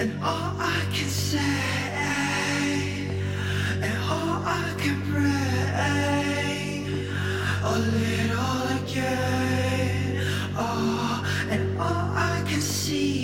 And all I can say, and all I can pray, a little again. Oh, and all I can see.